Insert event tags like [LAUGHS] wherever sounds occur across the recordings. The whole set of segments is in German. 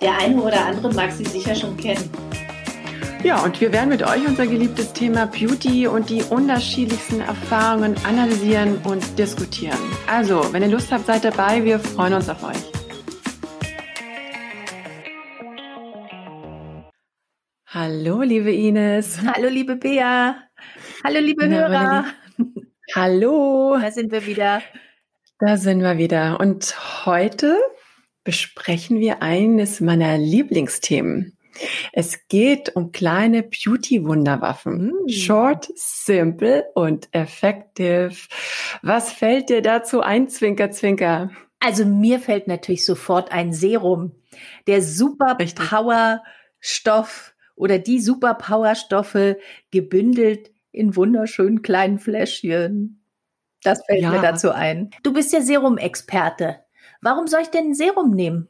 Der eine oder andere mag sie sicher schon kennen. Ja, und wir werden mit euch unser geliebtes Thema Beauty und die unterschiedlichsten Erfahrungen analysieren und diskutieren. Also, wenn ihr Lust habt, seid dabei. Wir freuen uns auf euch. Hallo, liebe Ines. Hallo, liebe Bea. Hallo, liebe Na, Hörer. Hallo. Da sind wir wieder. Da sind wir wieder. Und heute besprechen wir eines meiner Lieblingsthemen. Es geht um kleine Beauty-Wunderwaffen. Mm. Short, simple und effective. Was fällt dir dazu ein, Zwinker, Zwinker? Also mir fällt natürlich sofort ein Serum. Der Super Power Stoff oder die Super Power Stoffe gebündelt in wunderschönen kleinen Fläschchen. Das fällt ja. mir dazu ein. Du bist ja Serum-Experte. Warum soll ich denn ein Serum nehmen?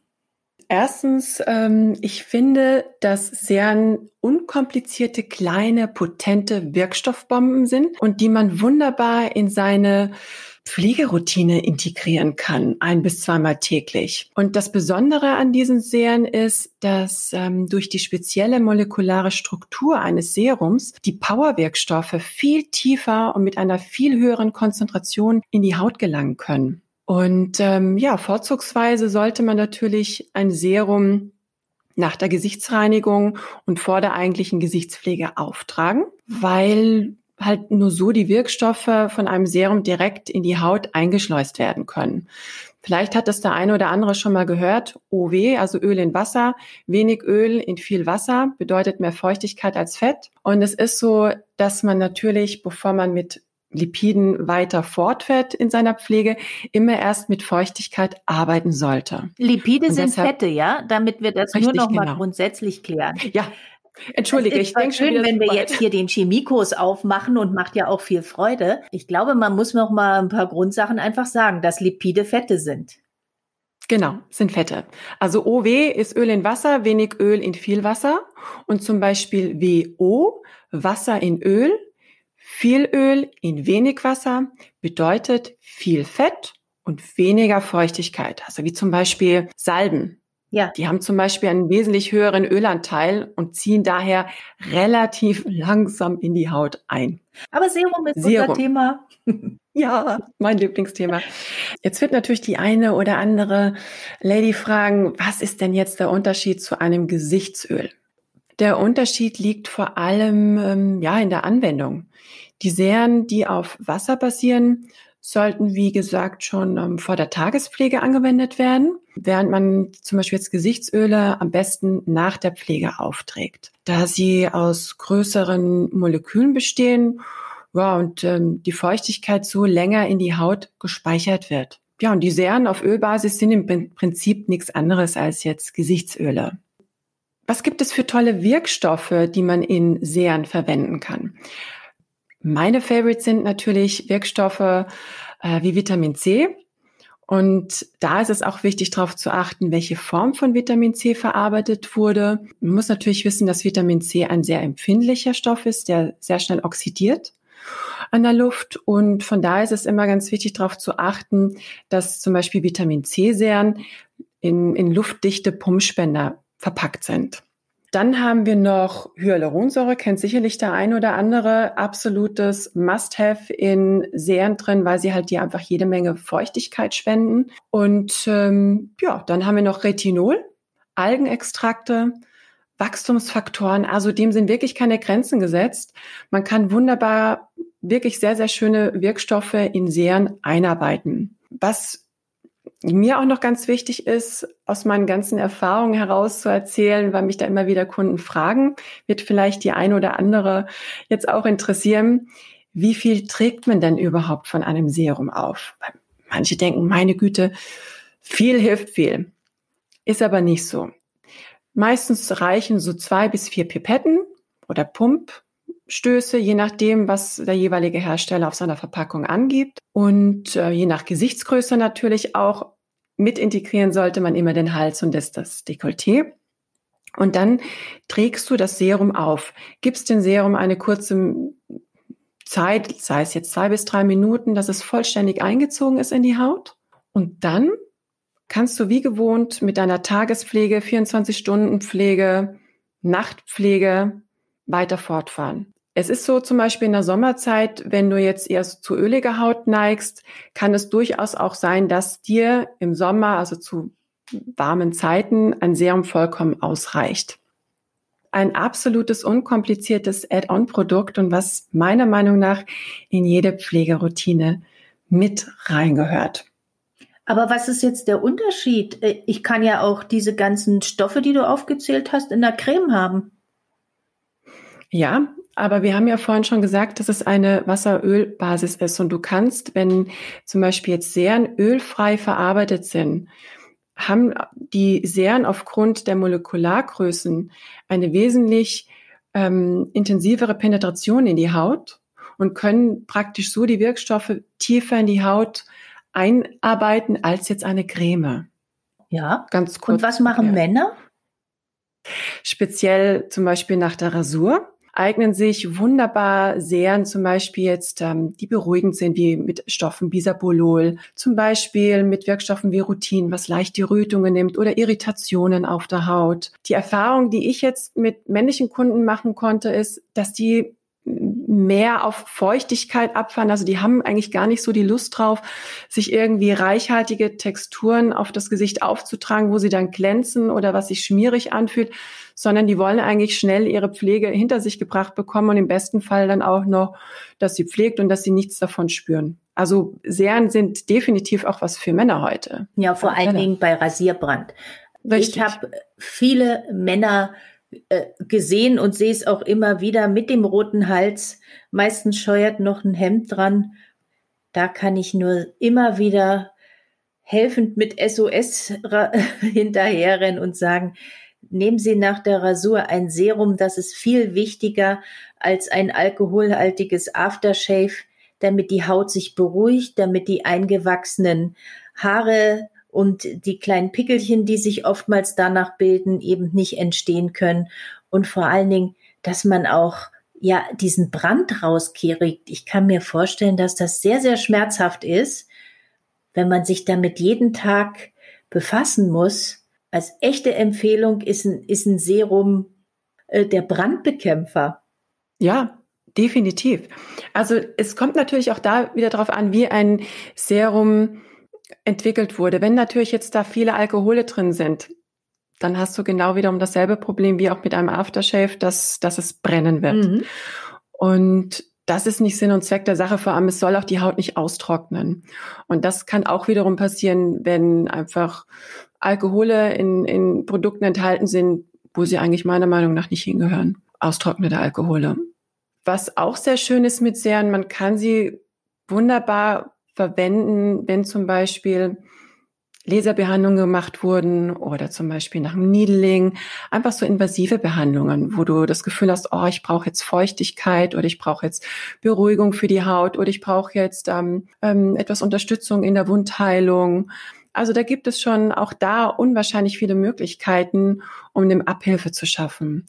Erstens, ähm, ich finde, dass sehr unkomplizierte, kleine, potente Wirkstoffbomben sind und die man wunderbar in seine Pflegeroutine integrieren kann, ein bis zweimal täglich. Und das Besondere an diesen Serien ist, dass ähm, durch die spezielle molekulare Struktur eines Serums die Powerwirkstoffe viel tiefer und mit einer viel höheren Konzentration in die Haut gelangen können. Und ähm, ja, vorzugsweise sollte man natürlich ein Serum nach der Gesichtsreinigung und vor der eigentlichen Gesichtspflege auftragen, weil halt nur so die Wirkstoffe von einem Serum direkt in die Haut eingeschleust werden können. Vielleicht hat das der eine oder andere schon mal gehört. OW, also Öl in Wasser. Wenig Öl in viel Wasser bedeutet mehr Feuchtigkeit als Fett. Und es ist so, dass man natürlich, bevor man mit Lipiden weiter fortfährt in seiner Pflege, immer erst mit Feuchtigkeit arbeiten sollte. Lipide sind Fette, ja? Damit wir das richtig, nur noch mal genau. grundsätzlich klären. Ja. Entschuldige, ich denke schön, wenn wir jetzt hier den Chemiekurs aufmachen und macht ja auch viel Freude. Ich glaube, man muss noch mal ein paar Grundsachen einfach sagen, dass Lipide Fette sind. Genau, sind Fette. Also OW ist Öl in Wasser, wenig Öl in viel Wasser. Und zum Beispiel WO, Wasser in Öl, viel Öl in wenig Wasser bedeutet viel Fett und weniger Feuchtigkeit. Also wie zum Beispiel Salben. Ja. Die haben zum Beispiel einen wesentlich höheren Ölanteil und ziehen daher relativ langsam in die Haut ein. Aber Serum ist Serum. unser Thema. [LAUGHS] Ja, mein Lieblingsthema. Jetzt wird natürlich die eine oder andere Lady fragen, was ist denn jetzt der Unterschied zu einem Gesichtsöl? Der Unterschied liegt vor allem ähm, ja in der Anwendung. Die Serien, die auf Wasser basieren, sollten, wie gesagt, schon ähm, vor der Tagespflege angewendet werden, während man zum Beispiel jetzt Gesichtsöle am besten nach der Pflege aufträgt, da sie aus größeren Molekülen bestehen ja, und ähm, die Feuchtigkeit so länger in die Haut gespeichert wird. Ja, und die Serien auf Ölbasis sind im Prinzip nichts anderes als jetzt Gesichtsöle. Was gibt es für tolle Wirkstoffe, die man in Serien verwenden kann? Meine Favorites sind natürlich Wirkstoffe äh, wie Vitamin C. Und da ist es auch wichtig, darauf zu achten, welche Form von Vitamin C verarbeitet wurde. Man muss natürlich wissen, dass Vitamin C ein sehr empfindlicher Stoff ist, der sehr schnell oxidiert an der Luft. Und von daher ist es immer ganz wichtig, darauf zu achten, dass zum Beispiel Vitamin C-Serien in, in luftdichte Pumpspender verpackt sind. Dann haben wir noch Hyaluronsäure, kennt sicherlich der ein oder andere. Absolutes Must-Have in Serien drin, weil sie halt dir einfach jede Menge Feuchtigkeit spenden. Und ähm, ja, dann haben wir noch Retinol, Algenextrakte, Wachstumsfaktoren. Also dem sind wirklich keine Grenzen gesetzt. Man kann wunderbar wirklich sehr, sehr schöne Wirkstoffe in Serien einarbeiten. Was mir auch noch ganz wichtig ist, aus meinen ganzen Erfahrungen heraus zu erzählen, weil mich da immer wieder Kunden fragen, wird vielleicht die eine oder andere jetzt auch interessieren, wie viel trägt man denn überhaupt von einem Serum auf? Manche denken, meine Güte, viel hilft viel. Ist aber nicht so. Meistens reichen so zwei bis vier Pipetten oder Pumpstöße, je nachdem, was der jeweilige Hersteller auf seiner Verpackung angibt. Und äh, je nach Gesichtsgröße natürlich auch mit integrieren sollte man immer den Hals und das, das Dekolleté. Und dann trägst du das Serum auf, gibst dem Serum eine kurze Zeit, sei es jetzt zwei bis drei Minuten, dass es vollständig eingezogen ist in die Haut. Und dann kannst du wie gewohnt mit deiner Tagespflege, 24-Stunden-Pflege, Nachtpflege weiter fortfahren. Es ist so zum Beispiel in der Sommerzeit, wenn du jetzt erst zu öliger Haut neigst, kann es durchaus auch sein, dass dir im Sommer, also zu warmen Zeiten, ein Serum vollkommen ausreicht. Ein absolutes unkompliziertes Add-on-Produkt und was meiner Meinung nach in jede Pflegeroutine mit reingehört. Aber was ist jetzt der Unterschied? Äh, ich kann ja auch diese ganzen Stoffe, die du aufgezählt hast, in der Creme haben. Ja, aber wir haben ja vorhin schon gesagt, dass es eine Wasserölbasis ist und du kannst, wenn zum Beispiel jetzt Serien ölfrei verarbeitet sind, haben die Serien aufgrund der Molekulargrößen eine wesentlich ähm, intensivere Penetration in die Haut und können praktisch so die Wirkstoffe tiefer in die Haut einarbeiten als jetzt eine Creme. Ja. Ganz kurz. Und was machen ja. Männer? Speziell zum Beispiel nach der Rasur eignen sich wunderbar Serien, zum Beispiel jetzt, ähm, die beruhigend sind, wie mit Stoffen Bisabolol, zum Beispiel mit Wirkstoffen wie Rutin, was leicht die Rötungen nimmt oder Irritationen auf der Haut. Die Erfahrung, die ich jetzt mit männlichen Kunden machen konnte, ist, dass die mehr auf Feuchtigkeit abfahren. Also die haben eigentlich gar nicht so die Lust drauf, sich irgendwie reichhaltige Texturen auf das Gesicht aufzutragen, wo sie dann glänzen oder was sich schmierig anfühlt, sondern die wollen eigentlich schnell ihre Pflege hinter sich gebracht bekommen und im besten Fall dann auch noch, dass sie pflegt und dass sie nichts davon spüren. Also Serien sind definitiv auch was für Männer heute. Ja, vor allen Dingen bei Rasierbrand. Richtig. Ich habe viele Männer äh, gesehen und sehe es auch immer wieder mit dem roten Hals. Meistens scheuert noch ein Hemd dran. Da kann ich nur immer wieder helfend mit SOS [LAUGHS] hinterherrennen und sagen, nehmen Sie nach der Rasur ein Serum, das ist viel wichtiger als ein alkoholhaltiges Aftershave, damit die Haut sich beruhigt, damit die eingewachsenen Haare und die kleinen Pickelchen, die sich oftmals danach bilden, eben nicht entstehen können. Und vor allen Dingen, dass man auch ja diesen Brand rauskriegt. Ich kann mir vorstellen, dass das sehr, sehr schmerzhaft ist, wenn man sich damit jeden Tag befassen muss. Als echte Empfehlung ist ein, ist ein Serum äh, der Brandbekämpfer. Ja, definitiv. Also es kommt natürlich auch da wieder darauf an, wie ein Serum entwickelt wurde. Wenn natürlich jetzt da viele Alkohole drin sind, dann hast du genau wiederum dasselbe Problem wie auch mit einem Aftershave, dass, dass es brennen wird. Mhm. Und das ist nicht Sinn und Zweck der Sache, vor allem es soll auch die Haut nicht austrocknen. Und das kann auch wiederum passieren, wenn einfach Alkohole in, in Produkten enthalten sind, wo sie eigentlich meiner Meinung nach nicht hingehören. Austrocknete Alkohole. Was auch sehr schön ist mit Serien, man kann sie wunderbar verwenden, wenn zum Beispiel Laserbehandlungen gemacht wurden oder zum Beispiel nach dem Needling, einfach so invasive Behandlungen, wo du das Gefühl hast, oh, ich brauche jetzt Feuchtigkeit oder ich brauche jetzt Beruhigung für die Haut oder ich brauche jetzt ähm, ähm, etwas Unterstützung in der Wundheilung. Also da gibt es schon auch da unwahrscheinlich viele Möglichkeiten, um dem Abhilfe zu schaffen.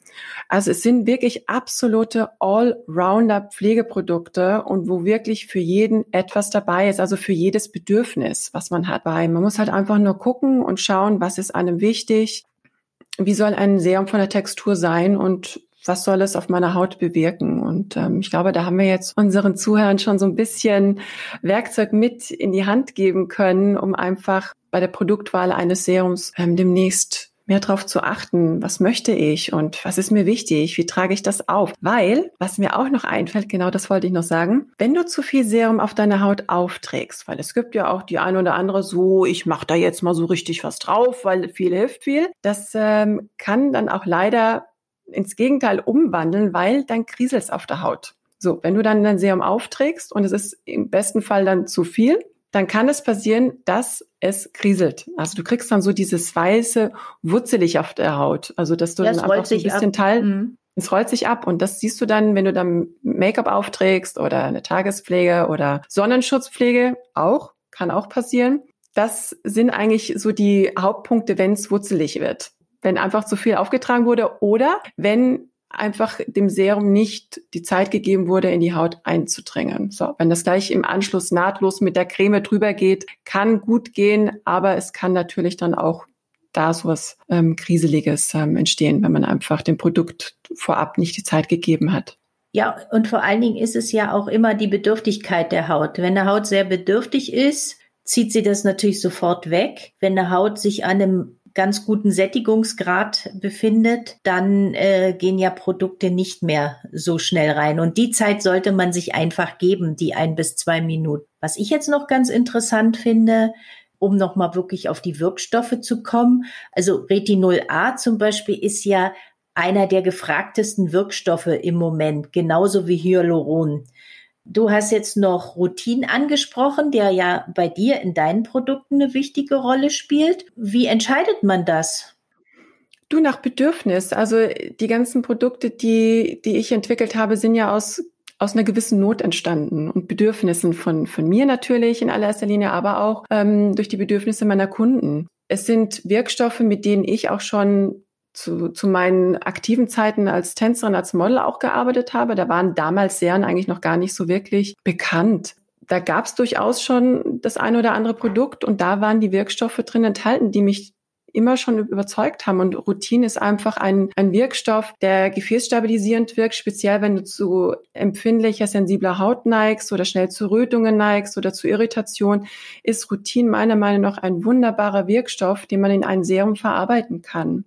Also es sind wirklich absolute Allrounder Pflegeprodukte und wo wirklich für jeden etwas dabei ist, also für jedes Bedürfnis, was man hat. Weil man muss halt einfach nur gucken und schauen, was ist einem wichtig, wie soll ein Serum von der Textur sein und was soll es auf meiner Haut bewirken? Und ähm, ich glaube, da haben wir jetzt unseren Zuhörern schon so ein bisschen Werkzeug mit in die Hand geben können, um einfach bei der Produktwahl eines Serums ähm, demnächst mehr darauf zu achten, was möchte ich und was ist mir wichtig, wie trage ich das auf. Weil, was mir auch noch einfällt, genau das wollte ich noch sagen, wenn du zu viel Serum auf deine Haut aufträgst, weil es gibt ja auch die eine oder andere so, ich mache da jetzt mal so richtig was drauf, weil viel hilft viel, das ähm, kann dann auch leider ins Gegenteil umwandeln, weil dann kriselst auf der Haut. So, wenn du dann dein Serum aufträgst und es ist im besten Fall dann zu viel, dann kann es passieren, dass es kriselt. Also du kriegst dann so dieses weiße wutzelig auf der Haut. Also dass du ja, dann einfach so ein bisschen ab. Teil, mhm. es rollt sich ab und das siehst du dann, wenn du dann Make-up aufträgst oder eine Tagespflege oder Sonnenschutzpflege auch, kann auch passieren. Das sind eigentlich so die Hauptpunkte, wenn es wutzelig wird. Wenn einfach zu viel aufgetragen wurde oder wenn einfach dem Serum nicht die Zeit gegeben wurde, in die Haut einzudringen. So, wenn das gleich im Anschluss nahtlos mit der Creme drüber geht, kann gut gehen, aber es kann natürlich dann auch da sowas ähm, Kriseliges ähm, entstehen, wenn man einfach dem Produkt vorab nicht die Zeit gegeben hat. Ja, und vor allen Dingen ist es ja auch immer die Bedürftigkeit der Haut. Wenn eine Haut sehr bedürftig ist, zieht sie das natürlich sofort weg. Wenn eine Haut sich an einem ganz guten Sättigungsgrad befindet, dann äh, gehen ja Produkte nicht mehr so schnell rein. Und die Zeit sollte man sich einfach geben, die ein bis zwei Minuten. Was ich jetzt noch ganz interessant finde, um nochmal wirklich auf die Wirkstoffe zu kommen. Also Retinol A zum Beispiel ist ja einer der gefragtesten Wirkstoffe im Moment, genauso wie Hyaluron. Du hast jetzt noch Routin angesprochen, der ja bei dir in deinen Produkten eine wichtige Rolle spielt. Wie entscheidet man das? Du nach Bedürfnis. Also die ganzen Produkte, die, die ich entwickelt habe, sind ja aus, aus einer gewissen Not entstanden und Bedürfnissen von, von mir natürlich in allererster Linie, aber auch ähm, durch die Bedürfnisse meiner Kunden. Es sind Wirkstoffe, mit denen ich auch schon zu, zu meinen aktiven Zeiten als Tänzerin, als Model auch gearbeitet habe. Da waren damals Serien eigentlich noch gar nicht so wirklich bekannt. Da gab es durchaus schon das eine oder andere Produkt und da waren die Wirkstoffe drin enthalten, die mich immer schon überzeugt haben. Und Routin ist einfach ein, ein Wirkstoff, der gefäßstabilisierend wirkt, speziell wenn du zu empfindlicher, sensibler Haut neigst oder schnell zu Rötungen neigst oder zu Irritation, ist Routin meiner Meinung nach ein wunderbarer Wirkstoff, den man in ein Serum verarbeiten kann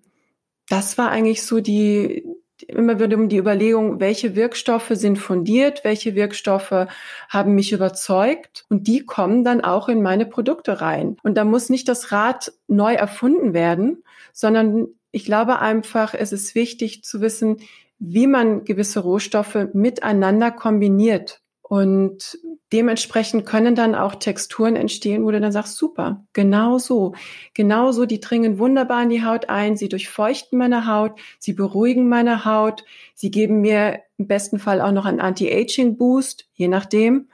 das war eigentlich so die, immer wieder um die Überlegung, welche Wirkstoffe sind fundiert, welche Wirkstoffe haben mich überzeugt und die kommen dann auch in meine Produkte rein. Und da muss nicht das Rad neu erfunden werden, sondern ich glaube einfach, es ist wichtig zu wissen, wie man gewisse Rohstoffe miteinander kombiniert. Und dementsprechend können dann auch Texturen entstehen, wo du dann sagst, super, genau so. Genau so, die dringen wunderbar in die Haut ein, sie durchfeuchten meine Haut, sie beruhigen meine Haut, sie geben mir im besten Fall auch noch einen Anti-Aging-Boost, je nachdem.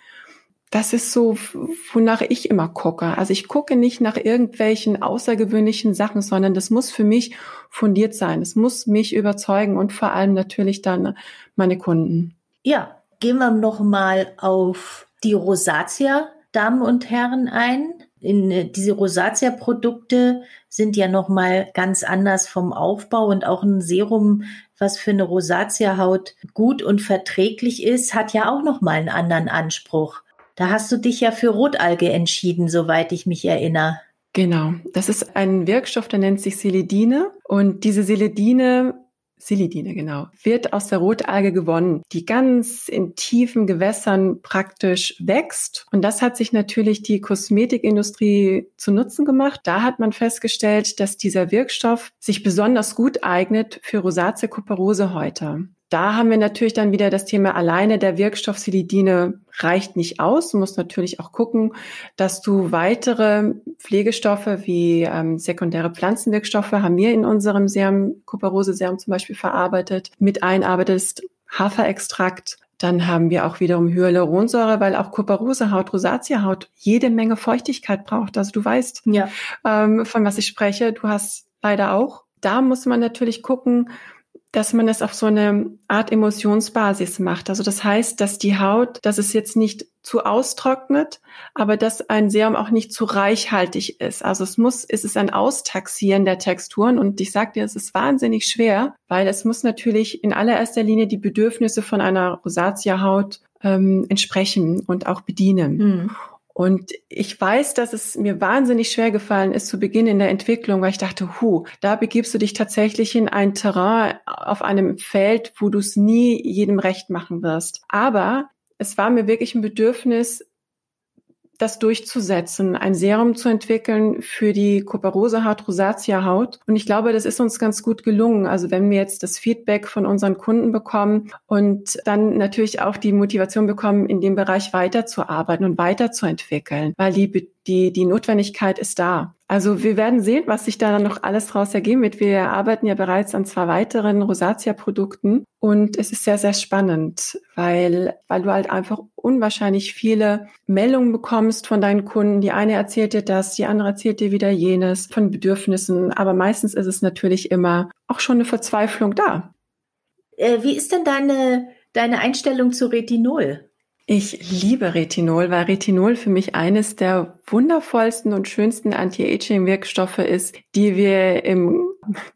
Das ist so, wonach ich immer gucke. Also ich gucke nicht nach irgendwelchen außergewöhnlichen Sachen, sondern das muss für mich fundiert sein. Es muss mich überzeugen und vor allem natürlich dann meine Kunden. Ja, Gehen wir noch mal auf die Rosatia, Damen und Herren, ein. In, äh, diese Rosatia-Produkte sind ja noch mal ganz anders vom Aufbau und auch ein Serum, was für eine Rosatia-Haut gut und verträglich ist, hat ja auch noch mal einen anderen Anspruch. Da hast du dich ja für Rotalge entschieden, soweit ich mich erinnere. Genau, das ist ein Wirkstoff, der nennt sich Seledine und diese Seledine Silidine, genau, wird aus der Rotalge gewonnen, die ganz in tiefen Gewässern praktisch wächst. Und das hat sich natürlich die Kosmetikindustrie zu Nutzen gemacht. Da hat man festgestellt, dass dieser Wirkstoff sich besonders gut eignet für Rosatia Kuperose Häute da haben wir natürlich dann wieder das Thema alleine der Wirkstoff Silidine reicht nicht aus. Du musst natürlich auch gucken, dass du weitere Pflegestoffe wie ähm, sekundäre Pflanzenwirkstoffe haben wir in unserem Serum, Kuperose-Serum zum Beispiel verarbeitet, mit einarbeitest Haferextrakt. Dann haben wir auch wiederum Hyaluronsäure, weil auch Kuperose-Haut, Rosatia-Haut jede Menge Feuchtigkeit braucht. Also du weißt, ja. ähm, von was ich spreche. Du hast leider auch. Da muss man natürlich gucken, dass man es auf so eine Art Emotionsbasis macht. Also das heißt, dass die Haut, dass es jetzt nicht zu austrocknet, aber dass ein Serum auch nicht zu reichhaltig ist. Also es muss, es ist ein Austaxieren der Texturen und ich sage dir, es ist wahnsinnig schwer, weil es muss natürlich in allererster Linie die Bedürfnisse von einer Rosatia-Haut ähm, entsprechen und auch bedienen. Mhm. Und ich weiß, dass es mir wahnsinnig schwer gefallen ist zu Beginn in der Entwicklung, weil ich dachte, hu, da begibst du dich tatsächlich in ein Terrain auf einem Feld, wo du es nie jedem recht machen wirst. Aber es war mir wirklich ein Bedürfnis, das durchzusetzen, ein Serum zu entwickeln für die Kuperose Haut, Rosatia Haut. Und ich glaube, das ist uns ganz gut gelungen. Also wenn wir jetzt das Feedback von unseren Kunden bekommen und dann natürlich auch die Motivation bekommen, in dem Bereich weiterzuarbeiten und weiterzuentwickeln, weil die, die, die Notwendigkeit ist da. Also wir werden sehen, was sich da dann noch alles draus ergeben wird. Wir arbeiten ja bereits an zwei weiteren Rosatia-Produkten und es ist sehr, sehr spannend, weil, weil du halt einfach unwahrscheinlich viele Meldungen bekommst von deinen Kunden. Die eine erzählt dir das, die andere erzählt dir wieder jenes von Bedürfnissen. Aber meistens ist es natürlich immer auch schon eine Verzweiflung da. Äh, wie ist denn deine, deine Einstellung zu Retinol? Ich liebe Retinol, weil Retinol für mich eines der wundervollsten und schönsten Anti-Aging-Wirkstoffe ist, die wir im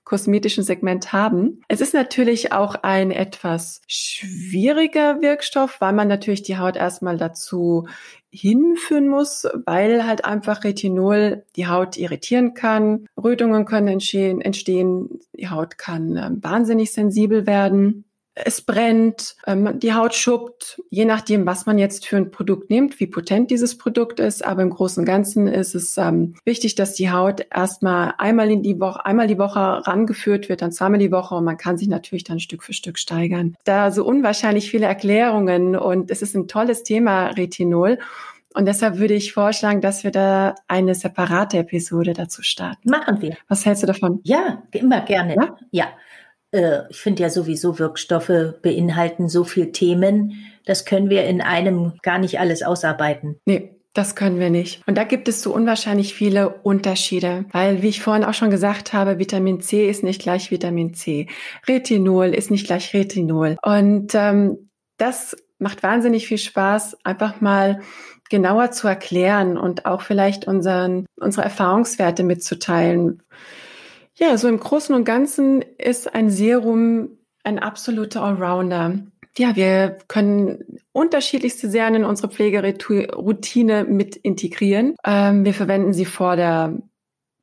kosmetischen Segment haben. Es ist natürlich auch ein etwas schwieriger Wirkstoff, weil man natürlich die Haut erstmal dazu hinführen muss, weil halt einfach Retinol die Haut irritieren kann. Rötungen können entstehen, entstehen. die Haut kann äh, wahnsinnig sensibel werden es brennt, ähm, die Haut schuppt, je nachdem, was man jetzt für ein Produkt nimmt, wie potent dieses Produkt ist. Aber im Großen und Ganzen ist es ähm, wichtig, dass die Haut erstmal einmal in die Woche, einmal die Woche rangeführt wird, dann zweimal die Woche und man kann sich natürlich dann Stück für Stück steigern. Da so unwahrscheinlich viele Erklärungen und es ist ein tolles Thema Retinol. Und deshalb würde ich vorschlagen, dass wir da eine separate Episode dazu starten. Machen wir. Was hältst du davon? Ja, immer gerne. Ja. ja äh, ich finde ja sowieso Wirkstoffe beinhalten so viel Themen, das können wir in einem gar nicht alles ausarbeiten. Nee. Das können wir nicht. Und da gibt es so unwahrscheinlich viele Unterschiede, weil, wie ich vorhin auch schon gesagt habe, Vitamin C ist nicht gleich Vitamin C. Retinol ist nicht gleich Retinol. Und ähm, das macht wahnsinnig viel Spaß, einfach mal genauer zu erklären und auch vielleicht unseren, unsere Erfahrungswerte mitzuteilen. Ja, so im Großen und Ganzen ist ein Serum ein absoluter Allrounder. Ja, wir können unterschiedlichste Serien in unsere Pflegeroutine mit integrieren. Ähm, wir verwenden sie vor der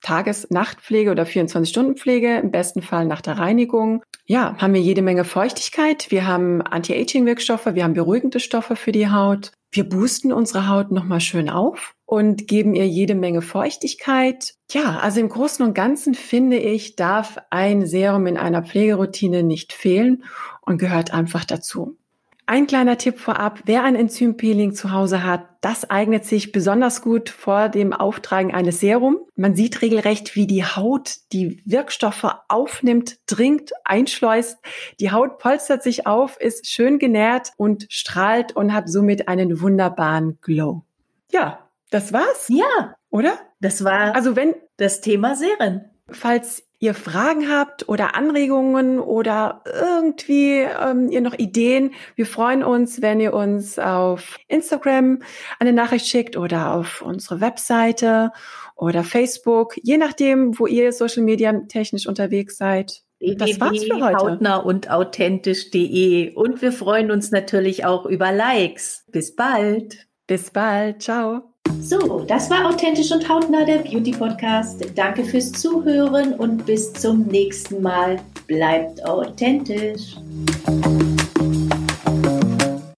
Tages-Nachtpflege oder 24-Stunden-Pflege, im besten Fall nach der Reinigung. Ja, haben wir jede Menge Feuchtigkeit, wir haben Anti-Aging-Wirkstoffe, wir haben beruhigende Stoffe für die Haut. Wir boosten unsere Haut nochmal schön auf und geben ihr jede Menge Feuchtigkeit. Ja, also im Großen und Ganzen finde ich, darf ein Serum in einer Pflegeroutine nicht fehlen und gehört einfach dazu. Ein kleiner Tipp vorab, wer ein Enzympeeling zu Hause hat, das eignet sich besonders gut vor dem Auftragen eines Serum. Man sieht regelrecht, wie die Haut die Wirkstoffe aufnimmt, dringt, einschleust. Die Haut polstert sich auf, ist schön genährt und strahlt und hat somit einen wunderbaren Glow. Ja, das war's. Ja. Oder? Das war also wenn das Thema Serien. Falls ihr Fragen habt oder Anregungen oder irgendwie ähm, ihr noch Ideen, wir freuen uns, wenn ihr uns auf Instagram eine Nachricht schickt oder auf unsere Webseite oder Facebook, je nachdem, wo ihr Social Media technisch unterwegs seid. Das war's für heute. Hautnah und authentisch.de und wir freuen uns natürlich auch über Likes. Bis bald. Bis bald. Ciao. So, das war authentisch und hautnah der Beauty Podcast. Danke fürs Zuhören und bis zum nächsten Mal. Bleibt authentisch.